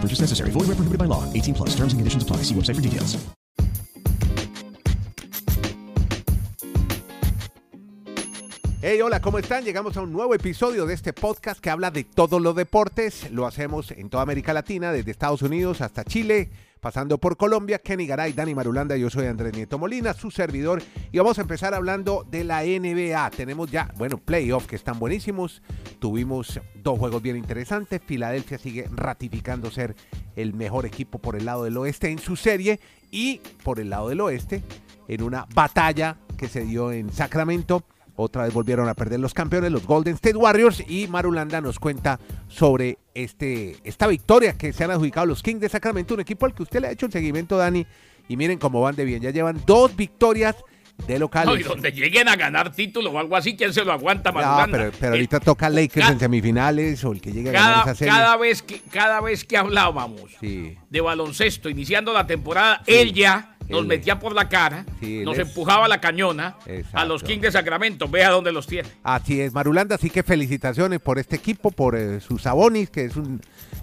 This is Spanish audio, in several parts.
No purchase necessary. Void where prohibited by law. 18 plus. Terms and conditions apply. See website for details. Hey, hola, ¿cómo están? Llegamos a un nuevo episodio de este podcast que habla de todos los deportes. Lo hacemos en toda América Latina, desde Estados Unidos hasta Chile, pasando por Colombia. Kenny Garay, Dani Marulanda, yo soy Andrés Nieto Molina, su servidor. Y vamos a empezar hablando de la NBA. Tenemos ya, bueno, playoffs que están buenísimos. Tuvimos dos juegos bien interesantes. Filadelfia sigue ratificando ser el mejor equipo por el lado del oeste en su serie. Y por el lado del oeste, en una batalla que se dio en Sacramento. Otra vez volvieron a perder los campeones, los Golden State Warriors. Y Marulanda nos cuenta sobre este, esta victoria que se han adjudicado los Kings de Sacramento, un equipo al que usted le ha hecho el seguimiento, Dani. Y miren cómo van de bien. Ya llevan dos victorias de locales. No, y donde lleguen a ganar título o algo así, ¿quién se lo aguanta, No, Marulanda? pero, pero Eh, ahorita toca Lakers en semifinales o el que llegue a ganar cada, esa serie. cada vez que, cada vez que hablábamos Sí. de baloncesto, iniciando la temporada, él ya nos metía por la cara, Sí, nos es- empujaba la cañona a los Kings de Sacramento. Vea dónde los tiene. Así es, Marulanda, así que felicitaciones por este equipo, por eh, sus Sabonis, que es un,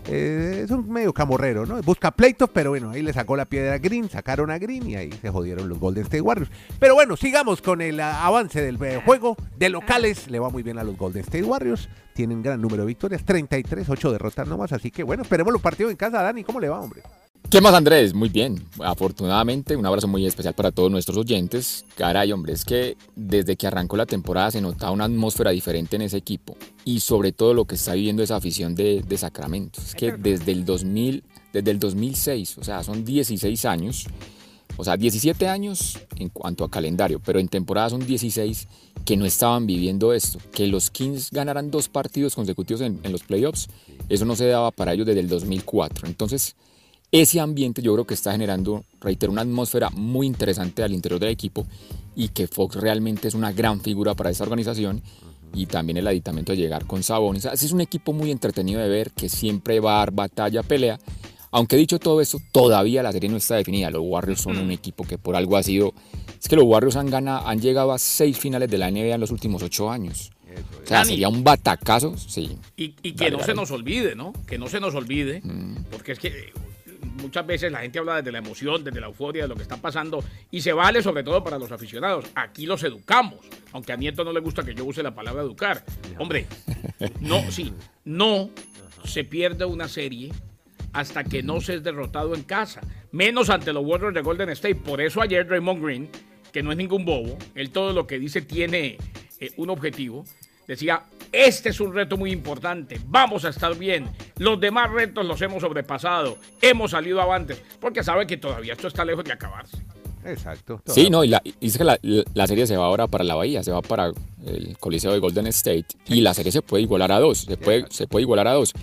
eh, es un medio camorrero, ¿no? Busca pleitos, pero bueno, ahí le sacó la piedra a Green, sacaron a Green y ahí se jodieron los Golden State Warriors. Pero bueno, sigamos con el ah, avance del eh, juego de locales. Le va muy bien a los Golden State Warriors. Tienen gran número de victorias, 33, 8 derrotas nomás. Así que bueno, esperemos los partidos en casa, Dani. ¿Cómo le va, hombre? ¿Qué más, Andrés? Muy bien. Afortunadamente, un abrazo muy especial para todos nuestros oyentes. Caray, hombre, es que desde que arrancó la temporada se notaba una atmósfera diferente en ese equipo. Y sobre todo lo que está viviendo esa afición de, de Sacramento. Es que desde el 2000, desde el 2006, o sea, son 16 años. O sea, 17 años en cuanto a calendario, pero en temporada son 16 que no estaban viviendo esto. Que los Kings ganaran dos partidos consecutivos en, en los playoffs, eso no se daba para ellos desde el 2004. Entonces, ese ambiente yo creo que está generando, reitero, una atmósfera muy interesante al interior del equipo y que Fox realmente es una gran figura para esa organización y también el aditamento de llegar con Sabonis. Es un equipo muy entretenido de ver, que siempre va a dar batalla, pelea. Aunque dicho todo eso, todavía la serie no está definida. Los Warriors son un equipo que por algo ha sido... Es que los Warriors han, ganado, han llegado a seis finales de la NBA en los últimos ocho años. O sea, sería un batacazo, sí. Y, y que Dale, no se nos olvide, ¿no? Que no se nos olvide, porque es que eh, muchas veces la gente habla desde la emoción, desde la euforia de lo que está pasando, y se vale sobre todo para los aficionados. Aquí los educamos, aunque a Nieto no le gusta que yo use la palabra educar. Hombre, no, sí, no se pierde una serie hasta que no se es derrotado en casa, menos ante los Warriors de Golden State. Por eso ayer Draymond Green, que no es ningún bobo, él todo lo que dice tiene eh, un objetivo, decía, este es un reto muy importante, vamos a estar bien, los demás retos los hemos sobrepasado, hemos salido avantes, porque sabe que todavía esto está lejos de acabarse. Exacto. Sí, no, y, la, y dice que la, la serie se va ahora para la Bahía, se va para el Coliseo de Golden State y la serie se puede igualar a dos, se puede, se puede igualar a dos.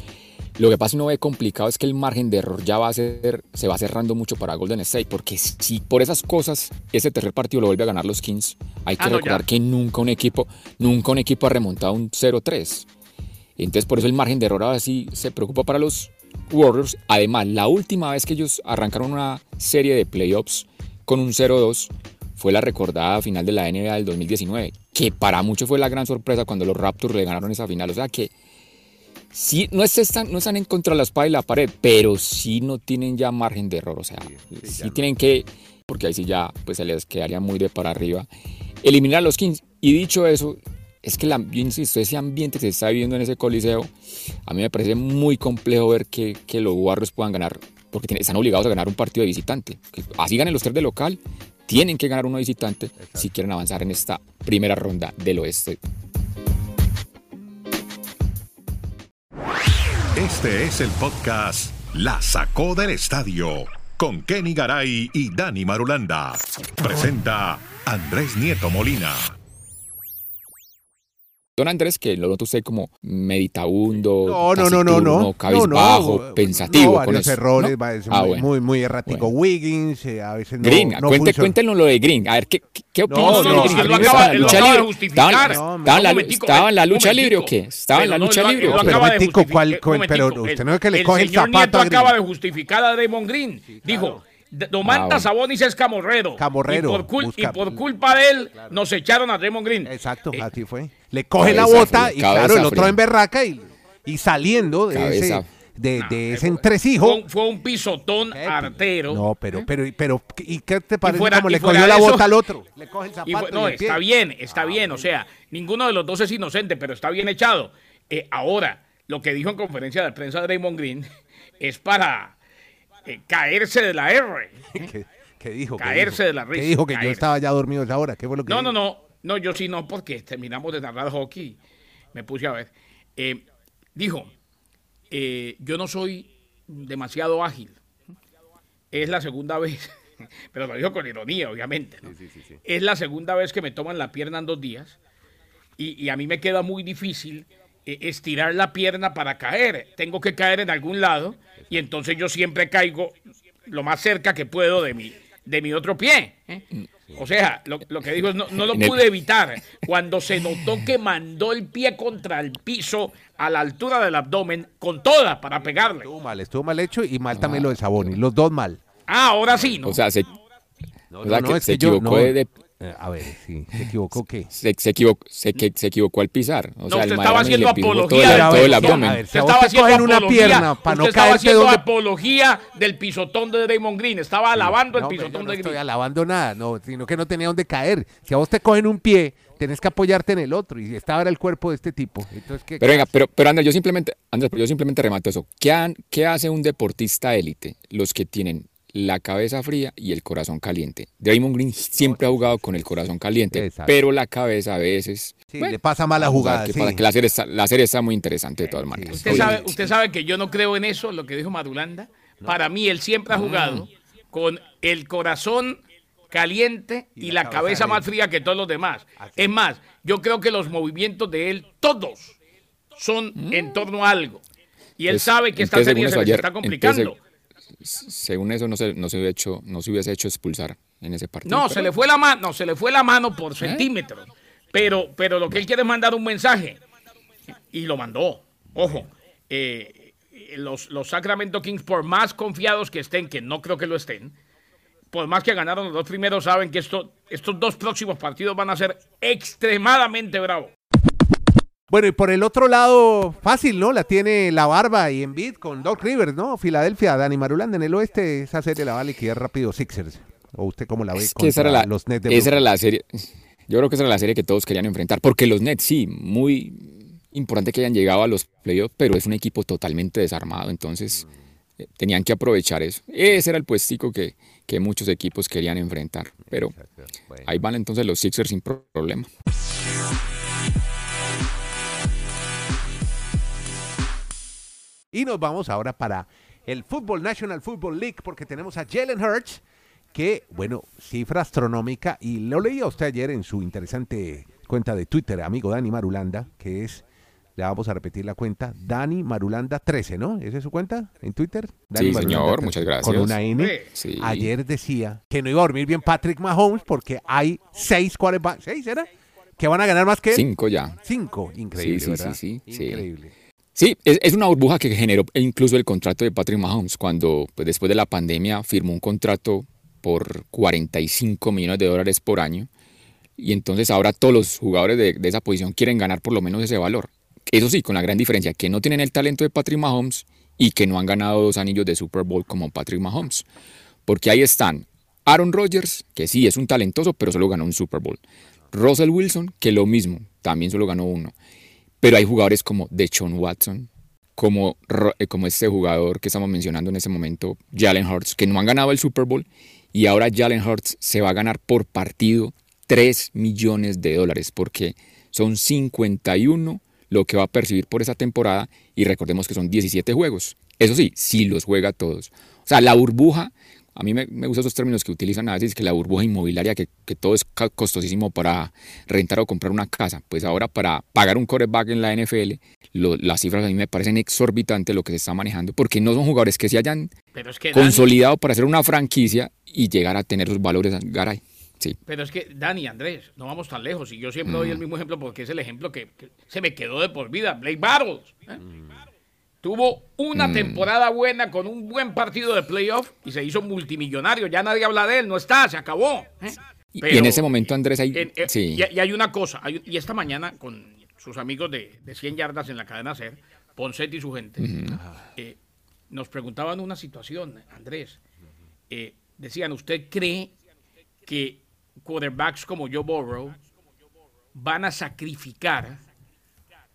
Lo que pasa y no ve complicado es que el margen de error ya va a ser, se va cerrando mucho para Golden State, porque si por esas cosas ese tercer partido lo vuelve a ganar los Kings, hay que Ah, no, recordar ya. que nunca un equipo, nunca un equipo ha remontado un 0-3. Entonces por eso el margen de error ahora sí se preocupa para los Warriors. Además, la última vez que ellos arrancaron una serie de playoffs con un 0-2 fue la recordada final de la NBA del 2019, que para muchos fue la gran sorpresa cuando los Raptors le ganaron esa final. O sea que sí, no, es- están, no están en contra de la espada y la pared, pero sí no tienen ya margen de error. O sea, sí, tienen que, porque ahí sí ya pues se les quedaría muy de para arriba, eliminar a los Kings. Y dicho eso, es que la, yo insisto, ese ambiente que se está viviendo en ese coliseo, a mí me parece muy complejo ver que, que los Warriors puedan ganar porque tiene- están obligados a ganar un partido de visitante. Así ganen los tres de local, tienen que ganar uno de visitante si quieren avanzar en esta primera ronda del oeste. Este es el podcast La Sacó del Estadio con Kenny Garay y Dani Marulanda. Presenta Andrés Nieto Molina. Don Andrés, que lo nota usted como meditabundo, No, no, no, no, no. cabizbajo, no, no, pensativo. No, con eso, errores, ¿no? va, es Ah, muy, bueno. muy, muy errático. Wiggins, eh, a veces no. Green, no cuente, cuéntenlo lo de Green. A ver, ¿qué, qué, qué opina No, usted no, de no, Green? él lo acaba- estaba en él la lo lucha acaba de libre. justificar. Estaba en- No, estaba en la lucha libre o qué? ¿Estaba en la lucha libre o lo qué? Pero acaba de momentico, justificar- ¿cuál- un cuál- pero momentico, usted el- no es que le coge el zapato Nieto acaba de justificar a Draymond Green. Dijo, "D- Domantas bueno. Sabonis es camorrero. Camorrero, Y por, cul- busca- y por culpa de él, nos echaron a Draymond Green. Exacto, Eh, así fue. Le coge la bota fría, y claro, el otro fría. en berraca y, y saliendo de Cabeza- ese, de, ese entresijo. Fue, un- fue un pisotón artero. No, pero, pero, pero, ¿y qué te parece fuera- como le cogió la eso- bota al otro? Le coge el zapato fue- no, el está bien, está bien. O sea, ninguno de los dos es inocente, pero está bien echado. Eh, ahora, lo que dijo en conferencia de prensa Draymond Green es para eh, caerse de la R. ¿Qué, qué dijo? ¿Qué Caerse dijo? de la risa, ¿Qué dijo? Que yo estaba ya dormido a esa hora. ¿Qué fue lo que No, dijo? no, no. No, yo sí no, porque terminamos de narrar hockey. Me puse a ver. Eh, dijo, eh, yo no soy demasiado ágil. Es la segunda vez, pero lo dijo con ironía, obviamente. ¿no? Es la segunda vez que me toman la pierna en dos días y, y a mí me queda muy difícil estirar la pierna para caer. Tengo que caer en algún lado y entonces yo siempre caigo lo más cerca que puedo de mi, de mi otro pie. ¿eh? O sea, lo, lo que dijo es, no, no lo pude evitar. Cuando se notó que mandó el pie contra el piso a la altura del abdomen, con toda para pegarle. Estuvo mal, estuvo mal hecho y mal también lo de Saboni. Los dos mal. Ah, ahora sí, ¿no? O sea, se, No, o sea, no, que es se que equivocó no. de- de- a ver, sí, ¿se equivocó qué? se, se equivocó, se, que- se equivocó al pisar. O No, sea, el usted estaba haciendo apología todo, el- todo el abdomen. a ver, Usted estaba te haciendo una apología, pierna para no usted estaba haciendo donde- apología del pisotón de Draymond Green. Estaba alabando No, el hombre, yo pisotón no de estoy Green. alabando nada, no, sino que no tenía dónde caer. Si a vos te cogen un pie, tenés que apoyarte en el otro. Y estaba era el cuerpo de este tipo. Entonces, ¿qué, Pero venga, pero, pero Andrés, yo simplemente, Andrés, yo simplemente remato eso. ¿Qué, han- ¿Qué hace un deportista élite? Los que tienen la cabeza fría y el corazón caliente. Draymond Green siempre ha jugado con el corazón caliente, Exacto. pero la cabeza a veces... Sí, bueno, le pasa mala jugada. sí. que la, serie está, la serie está muy interesante de todas maneras. Usted sabe, usted sabe que yo no creo en eso, lo que dijo Madulanda. Para mí, él siempre ha jugado con el corazón caliente y, la, cabeza, más fría que todos los demás. Es más, yo creo que los movimientos de él, todos, son en torno a algo. Y él sabe que esta serie se les ayer- está complicando. Según eso, no se, no, se hubiese hecho, no se hubiese hecho expulsar en ese partido. No, pero- se le fue la mano, no, se le fue la mano por centímetros. Pero, pero lo que él quiere es mandar un mensaje. Y lo mandó. Ojo, eh, los, los Sacramento Kings, por más confiados que estén, que no creo que lo estén, por más que ganaron los dos primeros, saben que esto, estos dos próximos partidos van a ser extremadamente bravos. Bueno, y por el otro lado, fácil, ¿no? La tiene la barba y en beat con Doc Rivers, ¿no? Filadelfia, Dani Marulanda en el oeste, esa serie la va a liquidar rápido Sixers. ¿O usted cómo la ve? Es que esa era, la, los Nets de esa era la serie. Yo creo que esa era la serie que todos querían enfrentar. Porque los Nets, sí, muy importante que hayan llegado a los playoffs, pero es un equipo totalmente desarmado. Entonces, eh, tenían que aprovechar eso. Ese era el puestico que, que muchos equipos querían enfrentar. Pero ahí van entonces los Sixers sin pro- problema. Y nos vamos ahora para el Fútbol National Football League porque tenemos a Jalen Hurts, que, bueno, cifra astronómica, y lo leía usted ayer en su interesante cuenta de Twitter, amigo Dani Marulanda, que es, le vamos a repetir la cuenta, Dani Marulanda 13, ¿no? ¿Esa es su cuenta en Twitter? Dani Sí, Marulanda señor, 13, muchas gracias. Con una N. Sí. Ayer decía que no iba a dormir bien Patrick Mahomes porque hay seis quarterbacks, ¿seis era? Que van a ganar más que él. Cinco ya. Cinco, increíble, Sí, sí, ¿verdad? sí, sí, sí. Increíble. Sí, es, una burbuja que generó incluso el contrato de Patrick Mahomes cuando pues, después de la pandemia firmó un contrato por 45 millones de dólares por año y entonces ahora todos los jugadores de, de esa posición quieren ganar por lo menos ese valor. Eso sí, con la gran diferencia que no tienen el talento de Patrick Mahomes y que no han ganado dos anillos de Super Bowl como Patrick Mahomes. Porque ahí están Aaron Rodgers, que sí es un talentoso, pero solo ganó un Super Bowl. Russell Wilson, que lo mismo, también solo ganó uno. Pero hay jugadores como Deshaun Watson, como, eh, como este jugador que estamos mencionando en ese momento, Jalen Hurts, que no han ganado el Super Bowl y ahora Jalen Hurts se va a ganar por partido 3 millones de dólares porque son 51 lo que va a percibir por esa temporada y recordemos que son 17 juegos. Eso sí, si los juega todos. O sea, la burbuja, a mí me, me gustan esos términos que utilizan a veces, que la burbuja inmobiliaria, que, que todo es costosísimo para rentar o comprar una casa. Pues ahora para pagar un quarterback en la NFL, lo- las cifras a mí me parecen exorbitantes lo que se está manejando, porque no son jugadores que se hayan Pero es que Dani, consolidado para hacer una franquicia y llegar a tener sus valores, garay. Sí. pero es que Dani, Andrés, no vamos tan lejos. Y yo siempre doy el mismo ejemplo porque es el ejemplo que, que se me quedó de por vida. Blake Battles. ¿eh? Tuvo una temporada buena con un buen partido de playoff y se hizo multimillonario. Ya nadie habla de él, no está, se acabó. ¿eh? Y- en ese momento, Andrés, ahí, En- eh, sí. y, y hay una cosa, hay- y esta mañana con sus amigos de, de 100 yardas en la cadena SER, Poncetti y su gente, eh, nos preguntaban una situación, Andrés. Eh, decían, ¿usted cree que quarterbacks como Joe Burrow van a sacrificar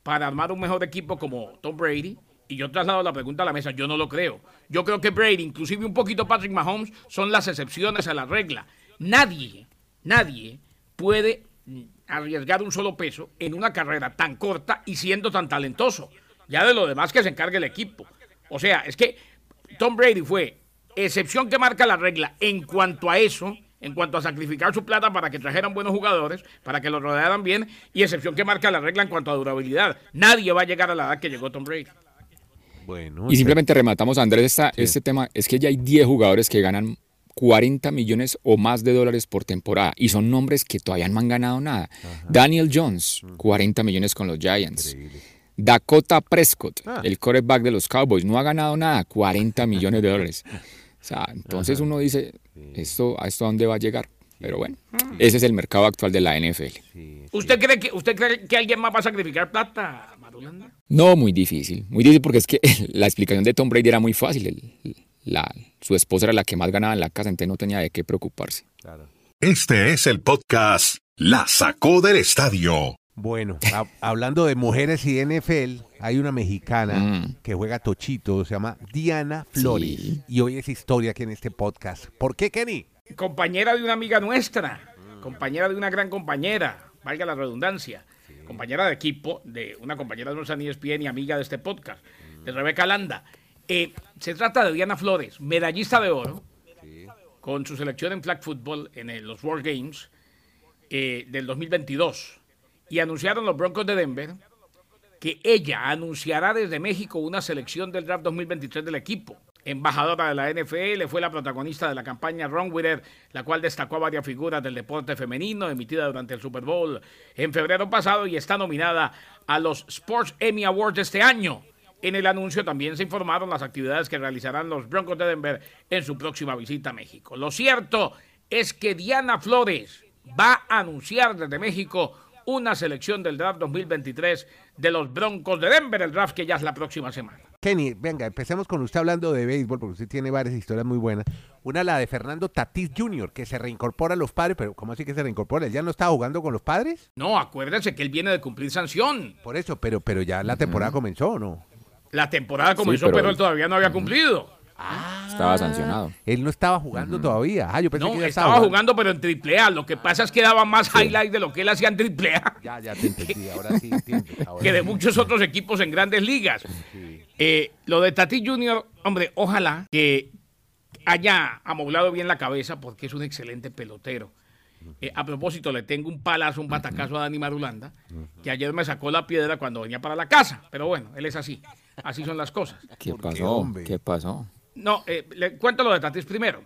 para armar un mejor equipo como Tom Brady? Y yo traslado la pregunta a la mesa, yo no lo creo. Yo creo que Brady, inclusive un poquito Patrick Mahomes, son las excepciones a la regla. Nadie, nadie puede arriesgar un solo peso en una carrera tan corta y siendo tan talentoso. Ya de lo demás que se encargue el equipo. O sea, es que Tom Brady fue excepción que marca la regla en cuanto a eso, en cuanto a sacrificar su plata para que trajeran buenos jugadores, para que los rodearan bien, y excepción que marca la regla en cuanto a durabilidad. Nadie va a llegar a la edad que llegó Tom Brady. Bueno, Y simplemente rematamos, Andrés, esta, este tema. Es que ya hay 10 jugadores que ganan 40 millones o más de dólares por temporada. Y son nombres que todavía no han ganado nada. Daniel Jones, 40 millones con los Giants. Dakota Prescott, Ah. el quarterback de los Cowboys, no ha ganado nada, 40 millones de dólares. O sea, entonces uno dice, ¿esto, ¿a esto a dónde va a llegar? Pero bueno, ese es el mercado actual de la NFL. ¿Usted cree que usted cree que alguien más va a sacrificar plata, No, muy difícil. Muy difícil porque es que la explicación de Tom Brady era muy fácil. El- la- su esposa era la que más ganaba en la casa, entonces no tenía de qué preocuparse. Este es el podcast La Sacó del Estadio. Bueno, ha- hablando de mujeres y NFL, hay una mexicana Mm. que juega tochito, se llama Diana Flores. Sí. Y hoy es historia aquí en este podcast. ¿Por qué, Kenny? Compañera de una amiga nuestra, compañera de una gran compañera, valga la redundancia, compañera de equipo de una compañera de en ESPN y amiga de este podcast, de Rebeca Landa. Eh, se trata de Diana Flores, medallista de oro, con su selección en flag football en el- los World Games eh, del 2022. Y anunciaron los Broncos de Denver que ella anunciará desde México una selección del draft 2023 del equipo. Embajadora de la NFL, fue la protagonista de la campaña Run With It, la cual destacó a varias figuras del deporte femenino, emitida durante el Super Bowl en febrero pasado y está nominada a los Sports Emmy Awards de este año. En el anuncio también se informaron las actividades que realizarán los Broncos de Denver en su próxima visita a México. Lo cierto es que Diana Flores va a anunciar desde México una selección del draft 2023 de los Broncos de Denver, el draft que ya es la próxima semana. Kenny, venga, empecemos con usted hablando de béisbol, porque usted tiene varias historias muy buenas. Una, la de Fernando Tatís Jr., que se reincorpora a los padres, pero ¿cómo así que se reincorpora? ¿Él ya no estaba jugando con los padres? No, acuérdense que él viene de cumplir sanción. Por eso, pero, pero ya la temporada comenzó, ¿o no? La temporada comenzó, pero- pero, él todavía no había cumplido. Estaba sancionado. Él no estaba jugando todavía. Ah, yo pensé No, que ya estaba jugando, pero en triple A. Lo que pasa es que daba más highlight de lo que él hacía en triple A Ya, ya te entendí, ahora sí entiendo. ahora que de sí. muchos otros equipos en grandes ligas. Eh, lo de Tati Junior, hombre, ojalá que haya amoblado bien la cabeza porque es un excelente pelotero. Eh, a propósito, le tengo un palazo, un batacazo a Dani Marulanda, que ayer me sacó la piedra cuando venía para la casa. Pero bueno, él es así. Así son las cosas. ¿Qué ¿Por qué, pasó? hombre? ¿Qué pasó? No, eh, le cuento lo de Tatis primero.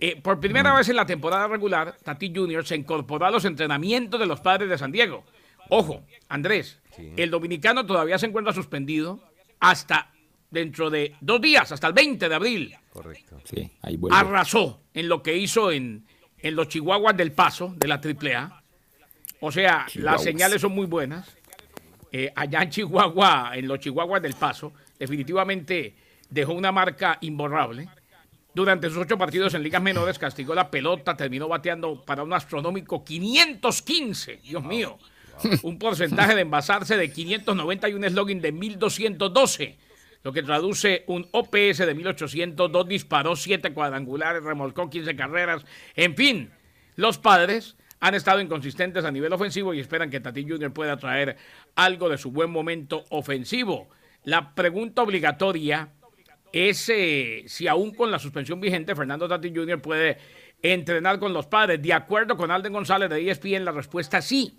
Eh, por primera vez en la temporada regular, Tati Jr. se incorporó a los entrenamientos de los padres de San Diego. Ojo, Andrés, el dominicano todavía se encuentra suspendido hasta dentro de dos días, hasta el 20 de abril. Correcto. Sí, ahí vuelve. Arrasó en lo que hizo en, en los Chihuahuas del Paso, de la AAA. O sea, las señales son muy buenas. Eh, allá en Chihuahua, en los Chihuahuas del Paso, definitivamente dejó una marca imborrable. Durante sus ocho partidos en ligas menores castigó la pelota, terminó bateando para un astronómico 515. Dios mío. un porcentaje de envasarse de 590 y un slogan de 1212, lo que traduce un OPS de 1802, disparó 7 cuadrangulares, remolcó 15 carreras, en fin, los padres han estado inconsistentes a nivel ofensivo y esperan que Tati Jr. pueda traer algo de su buen momento ofensivo. La pregunta obligatoria es eh, si aún con la suspensión vigente Fernando Tati Jr. puede entrenar con los padres. De acuerdo con Alden González de ESPN, la respuesta es sí.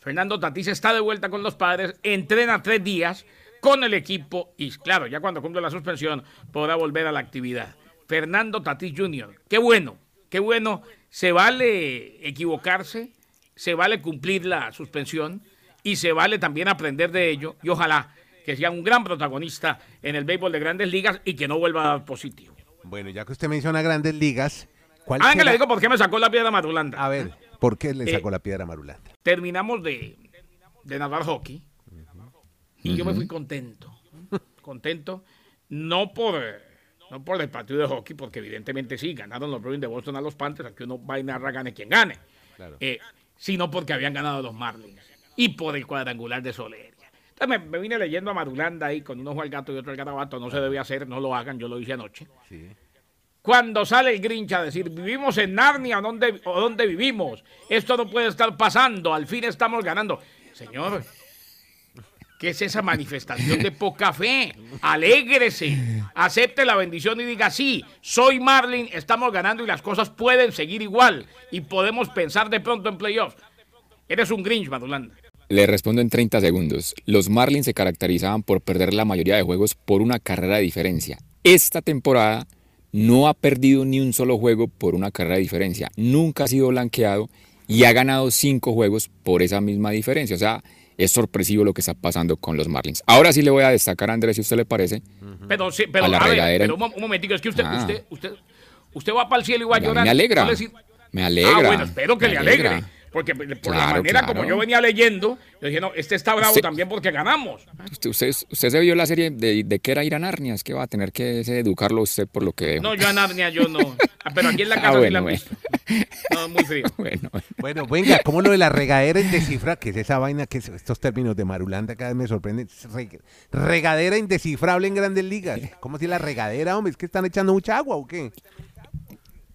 Fernando Tatis está de vuelta con los padres, entrena tres días con el equipo y claro, ya cuando cumple la suspensión podrá volver a la actividad. Fernando Tatis Jr., qué bueno, qué bueno, se vale equivocarse, se vale cumplir la suspensión y se vale también aprender de ello y ojalá que sea un gran protagonista en el béisbol de grandes ligas y que no vuelva a dar positivo. Bueno, ya que usted menciona grandes ligas, ¿cuál Ah, que le digo por qué me sacó la piedra Marulanda. A ver, ¿por qué le Eh, sacó la piedra Marulanda? terminamos de, de narrar hockey y yo me fui contento. Contento, no por, no por el partido de hockey, porque evidentemente sí, ganaron los Bruins de Boston a los Panthers, aquí uno va gane quien gane, Eh, sino porque habían ganado los Marlins y por el cuadrangular de Soleria. Entonces me, me vine leyendo a Marulanda ahí con uno ojo al gato y otro al garabato, no se debe hacer, no lo hagan, yo lo hice anoche. Cuando sale el Grinch a decir, vivimos en Narnia o dónde, o dónde vivimos, esto no puede estar pasando, al fin estamos ganando. Señor, ¿qué es esa manifestación de poca fe? Alégrese, acepte la bendición y diga, sí, soy Marlin, estamos ganando y las cosas pueden seguir igual y podemos pensar de pronto en playoffs. Eres un Grinch, Madulanda. Le respondo en 30 segundos. Los Marlins se caracterizaban por perder la mayoría de juegos por una carrera de diferencia. Esta temporada no ha perdido ni un solo juego por una carrera de diferencia. Nunca ha sido blanqueado y ha ganado cinco juegos por esa misma diferencia. O sea, es sorpresivo lo que está pasando con los Marlins. Ahora sí le voy a destacar a Andrés, si usted le parece. Pero, sí, pero, A la a ver, regadera. pero un, un momentico, es que usted, Ah. usted, usted, usted va para el cielo y va a llorar. me alegra. No le sir- Me alegra. Ah, bueno, espero que le alegre. Porque por la manera claro. como yo venía leyendo, yo dije, no, este está bravo Sí. también porque ganamos. Usted, usted, usted se vio la serie de, de que era ir a Narnia, es que va a tener que educarlo usted por lo que veo. No, yo a Narnia, yo no. Ah, Pero aquí en la Ah, casa sí bueno, la han bueno. visto. No, muy frío. Bueno, Bueno, venga, ¿cómo lo de la regadera indescifra? ¿Qué es esa vaina? que estos términos de Marulanda cada vez me sorprenden? Reg- regadera indescifrable en grandes ligas. ¿Cómo si la regadera, hombre? ¿Es que están echando mucha agua o qué?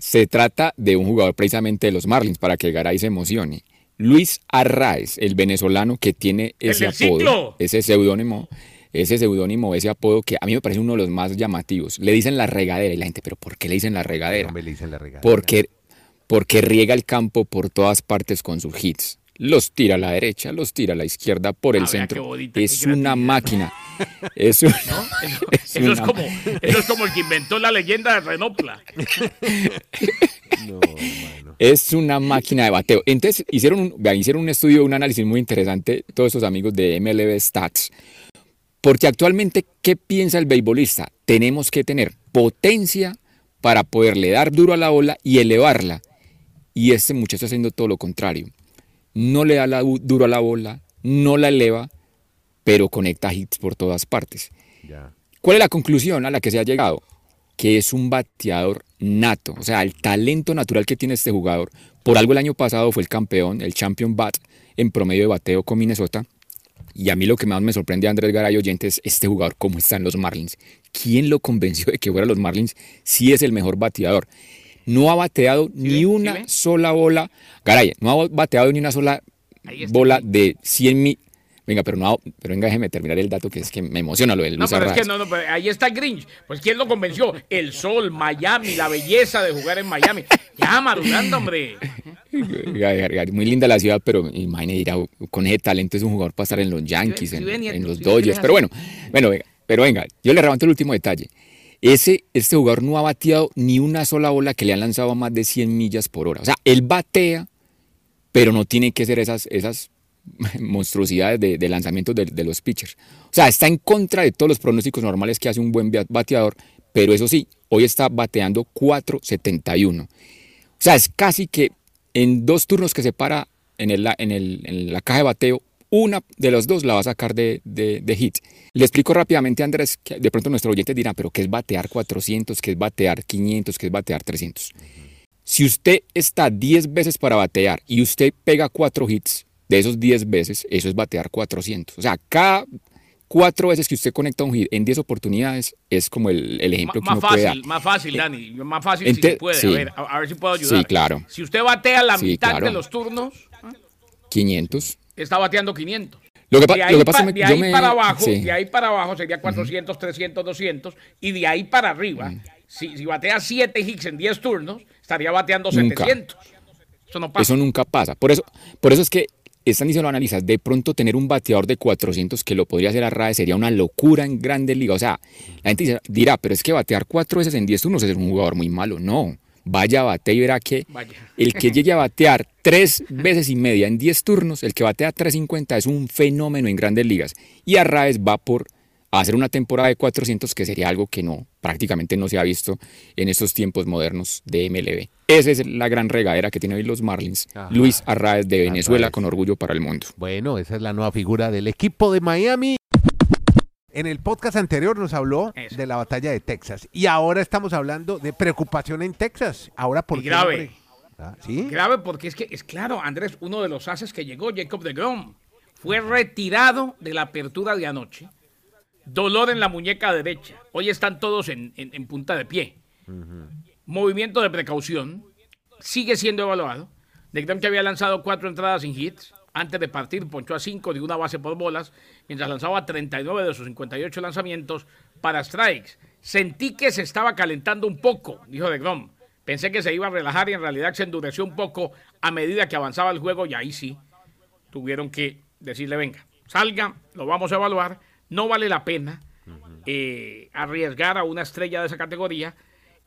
Se trata de un jugador precisamente de los Marlins para que Garay se emocione. Luis Arraez, el venezolano que tiene ¡El ese apodo, ciclo! ese seudónimo, ese seudónimo, ese apodo que a mí me parece uno de los más llamativos. Le dicen la regadera y la gente, pero ¿por qué le dicen la regadera? Le dicen la regadera. Porque, porque riega el campo por todas partes con sus hits. Los tira a la derecha, los tira a la izquierda, por el Ah, centro. bonita, Es una máquina. Es, un- Eso, es eso es una- como, eso es como el que inventó la leyenda de Renopla. No. Es una máquina de bateo. Entonces hicieron un, hicieron un estudio, un análisis muy interesante, todos estos amigos de MLB Stats. Porque actualmente, ¿qué piensa el beisbolista? Tenemos que tener potencia para poderle dar duro a la bola y elevarla. Y este muchacho está haciendo todo lo contrario. No le da la du- duro a la bola, no la eleva, pero conecta hits por todas partes. ¿Cuál es la conclusión a la que se ha llegado? Que es un bateador nato, o sea, el talento natural que tiene este jugador. Por algo el año pasado fue el campeón, el champion bat en promedio de bateo con Minnesota. Y a mí lo que más me sorprende, Andrés Garay oyente, es este jugador, cómo están los Marlins. ¿Quién lo convenció de que fuera los Marlins si es el mejor bateador? No ha bateado ni una sola bola. Garay, no ha bateado ni una sola bola de 100 mil. Venga, pero no, pero venga, déjeme terminar el dato que es que me emociona lo del No, Luis pero es que no, no, pero ahí está Grinch. Pues ¿quién lo convenció? El sol, Miami, la belleza de jugar en Miami. Ya, madurando, hombre. Muy linda la ciudad, pero imagínate ir a- con ese talento es un jugador para estar en los Yankees, Sí, en, en los Dodgers. Pero bueno, bueno, venga, pero venga, yo le levanto el último detalle. Ese, este jugador no ha bateado ni una sola bola que le han lanzado a más de 100 millas por hora. O sea, él batea, pero no tiene que ser esas, esas monstruosidades de, de lanzamientos de, de los pitchers. O sea, está en contra de todos los pronósticos normales que hace un buen ba- bateador, pero eso sí, hoy está bateando 4.71. O sea, es casi que en dos turnos que se para en, el, en, el- en la caja de bateo, una de los dos la va a sacar de, de, de hit. Le explico rápidamente, Andrés, que de pronto nuestros oyentes dirán, pero ¿qué es batear 400? ¿Qué es batear 500? ¿Qué es batear 300? Si usted está 10 veces para batear y usted pega 4 hits, de esos 10 veces, eso es batear 400. O sea, cada cuatro veces que usted conecta un hit en 10 oportunidades es como el, el ejemplo Ma- que uno más puede dar. fácil, más fácil, Dani. Más fácil si Ente- se puede. sí. A, ver, a, a ver si puedo ayudar. Sí, claro. Si usted batea la Sí, mitad claro. de los turnos, 500. Está bateando 500. Lo que, de ahí, lo que pasa pa- es que de ahí me- para abajo, sí. de ahí para abajo sería 400, 300, 200 y de ahí para arriba, Mm. si, si batea 7 hits en 10 turnos, estaría bateando Nunca. 700. Eso no pasa. Eso nunca pasa. Por eso, por eso es que están diciendo los analistas, de pronto tener un bateador de 400 que lo podría hacer a RAE sería una locura en grandes ligas. O sea, la gente dirá, pero es que batear cuatro veces en 10 turnos es un jugador muy malo. No, vaya, bate y verá que Vaya. el que llegue a batear tres veces y media en 10 turnos, el que batea 350 es un fenómeno en grandes ligas. Y Arraez va por hacer una temporada de 400 que sería algo que no, prácticamente no se ha visto en estos tiempos modernos de MLB. Esa es la gran regadera que tienen hoy los Marlins. Ajá. Luis Arraez de Venezuela Arraez. con orgullo para el mundo. Bueno, esa es la nueva figura del equipo de Miami. En el podcast anterior nos habló Eso. de la batalla de Texas y ahora estamos hablando de preocupación en Texas. Ahora por Y grave. Ah, ¿Sí? Grave porque es que, es claro, Andrés, uno de los haces que llegó, Jacob de Grom, fue retirado de la apertura de anoche. Dolor en la muñeca derecha. Hoy están todos en, en- en punta de pie. Movimiento de precaución. Sigue siendo evaluado. De Grom que había lanzado cuatro entradas sin hits. Antes de partir, ponchó a cinco de una base por bolas, mientras lanzaba 39 de sus 58 lanzamientos para strikes. Sentí que se estaba calentando un poco, dijo de Grom. Pensé que se iba a relajar y en realidad se endureció un poco a medida que avanzaba el juego y ahí sí tuvieron que decirle, venga, salga, lo vamos a evaluar, no vale la pena eh, arriesgar a una estrella de esa categoría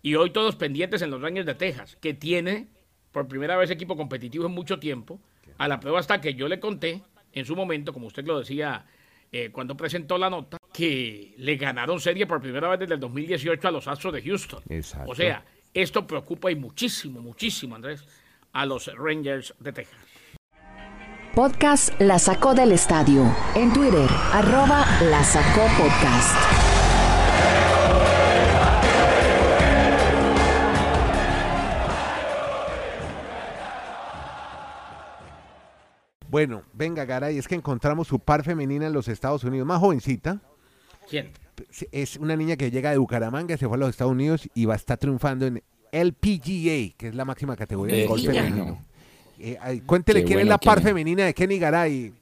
y hoy todos pendientes en los Rangers de Texas, que tiene por primera vez equipo competitivo en mucho tiempo, a la prueba hasta que yo le conté en su momento, como usted lo decía eh, cuando presentó la nota, que le ganaron serie por primera vez desde el 2018 a los Astros de Houston. Exacto. O sea, esto preocupa y muchísimo, muchísimo, Andrés, a los Rangers de Texas. Podcast La Sacó del Estadio. En Twitter, arroba La Sacó Podcast. Bueno, venga, Garay, es que encontramos su par femenina en los Estados Unidos, más jovencita. ¿Quién? Es una niña que llega de Bucaramanga, se fue a los Estados Unidos y va a estar triunfando en LPGA, que es la máxima categoría Eh, golf femenino. Eh, cuéntele Qué quién es la par femenina de Kenny Garay,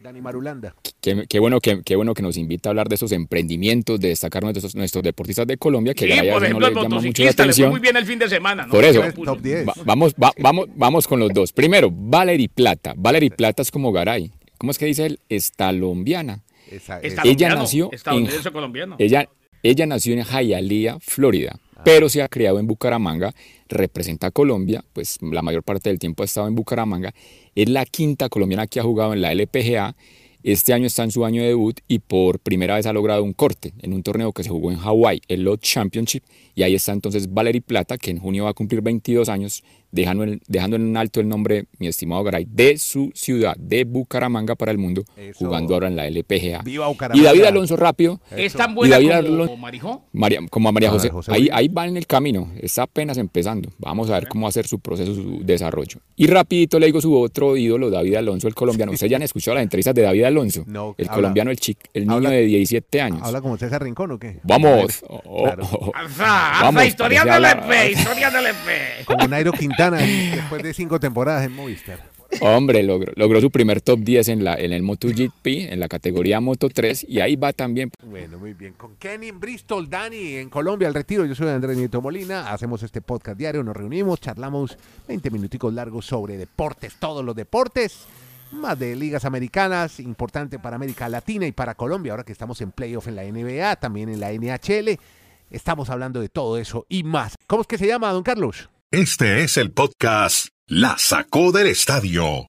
Dani Marulanda. Qué, qué bueno que, qué bueno que nos invita a hablar de esos emprendimientos, de destacar nuestros, nuestros deportistas de Colombia, que Sí, Garay a por ejemplo, no le llama mucho la motociclista le fue atención. muy bien el fin de semana. ¿no? Por eso, Se puso. Top 10. Va- vamos, va- vamos, vamos con los dos. Primero, Valerie Plata. Valerie Plata es como Garay. ¿Cómo es que dice él? Estalombiana. Esa- esa- Ella nació en- colombiano. Ella, ella nació en Hialeah, Florida, pero se ha criado en Bucaramanga, representa a Colombia, pues la mayor parte del tiempo ha estado en Bucaramanga. Es la quinta colombiana que ha jugado en la LPGA. Este año está en su año de debut y por primera vez ha logrado un corte en un torneo que se jugó en Hawái, el Lodge Championship. Y ahí está entonces Valerie Plata, que en junio va a cumplir 22 años, dejando en, dejando en alto el nombre, mi estimado Garay, de su ciudad, de Bucaramanga para el mundo, Eso. jugando ahora en la LPGA. Viva Bucaramanga. Y David Alonso rápido, Es tan buena David como Alonso- Marijó. María, como a María Ah, José, José ahí, ahí va en el camino, está apenas empezando. Vamos a ver cómo va a ser su proceso, su desarrollo. Y rapidito le digo su otro ídolo, David Alonso, el colombiano. Ustedes ya han escuchado las entrevistas de David Alonso, No, el habla- colombiano, el, chic, el niño habla- de 17 años. ¿Habla como César Rincón o qué? Vamos. Oh, oh, Claro. oh. Alza, alza, Vamos, historia del EP, historia del EP. Como Nairo Quintana, después de cinco temporadas en Movistar. Hombre, logró, logró su primer top 10 en, la, en el MotoGP, en la categoría Moto 3, y ahí va también. Bueno, muy bien. Con Kenny en Bristol, Dani en Colombia, al retiro. Yo soy Andrés Nieto Molina. Hacemos este podcast diario, nos reunimos, charlamos 20 minuticos largos sobre deportes, todos los deportes. Más de ligas americanas, importante para América Latina y para Colombia, ahora que estamos en playoff en la NBA, también en la NHL. Estamos hablando de todo eso y más. ¿Cómo es que se llama, don Carlos? Este es el podcast La Sacó del Estadio